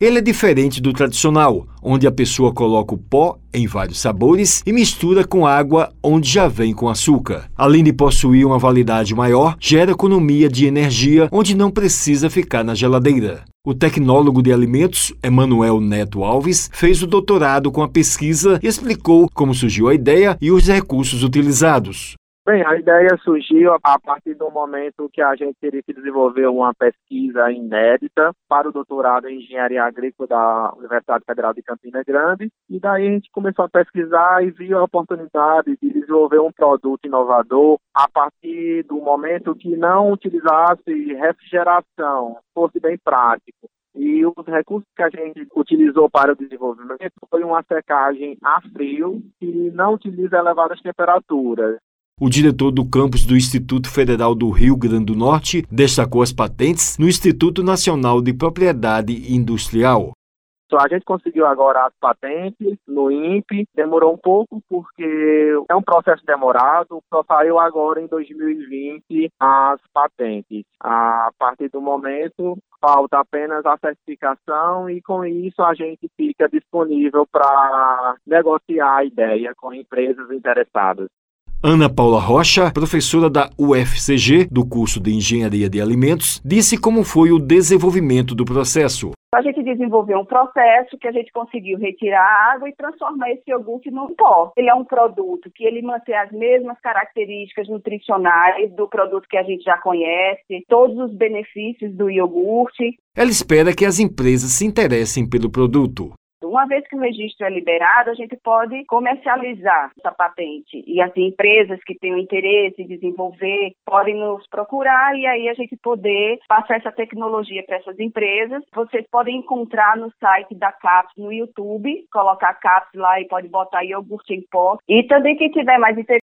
Ele é diferente do tradicional, onde a pessoa coloca o pó em vários sabores e mistura com água onde já vem com açúcar. Além de possuir uma validade maior, gera economia de energia onde não precisa ficar na geladeira. O tecnólogo de alimentos, Emanuel Neto Alves, fez o doutorado com a pesquisa e explicou como surgiu a ideia e os recursos utilizados. Bem, a ideia surgiu a partir do momento que a gente teria que desenvolver uma pesquisa inédita para o doutorado em engenharia agrícola da Universidade Federal de Campina Grande. E daí a gente começou a pesquisar e viu a oportunidade de desenvolver um produto inovador a partir do momento que não utilizasse refrigeração, fosse bem prático. E os recursos que a gente utilizou para o desenvolvimento foi uma secagem a frio que não utiliza elevadas temperaturas. O diretor do campus do Instituto Federal do Rio Grande do Norte destacou as patentes no Instituto Nacional de Propriedade Industrial. A gente conseguiu agora as patentes no INPE, demorou um pouco porque é um processo demorado, só saiu agora em 2020 as patentes. A partir do momento, falta apenas a certificação e com isso a gente fica disponível para negociar a ideia com empresas interessadas. Ana Paula Rocha, professora da UFCG, do curso de Engenharia de Alimentos, disse como foi o desenvolvimento do processo. A gente desenvolveu um processo que a gente conseguiu retirar a água e transformar esse iogurte num pó. Ele é um produto que ele mantém as mesmas características nutricionais do produto que a gente já conhece, todos os benefícios do iogurte. Ela espera que as empresas se interessem pelo produto. Uma vez que o registro é liberado, a gente pode comercializar essa patente. E assim, empresas que tenham interesse em desenvolver podem nos procurar e aí a gente poder passar essa tecnologia para essas empresas. Vocês podem encontrar no site da CAPS no YouTube, colocar CAPS lá e pode botar iogurte em pó. E também quem tiver mais interesse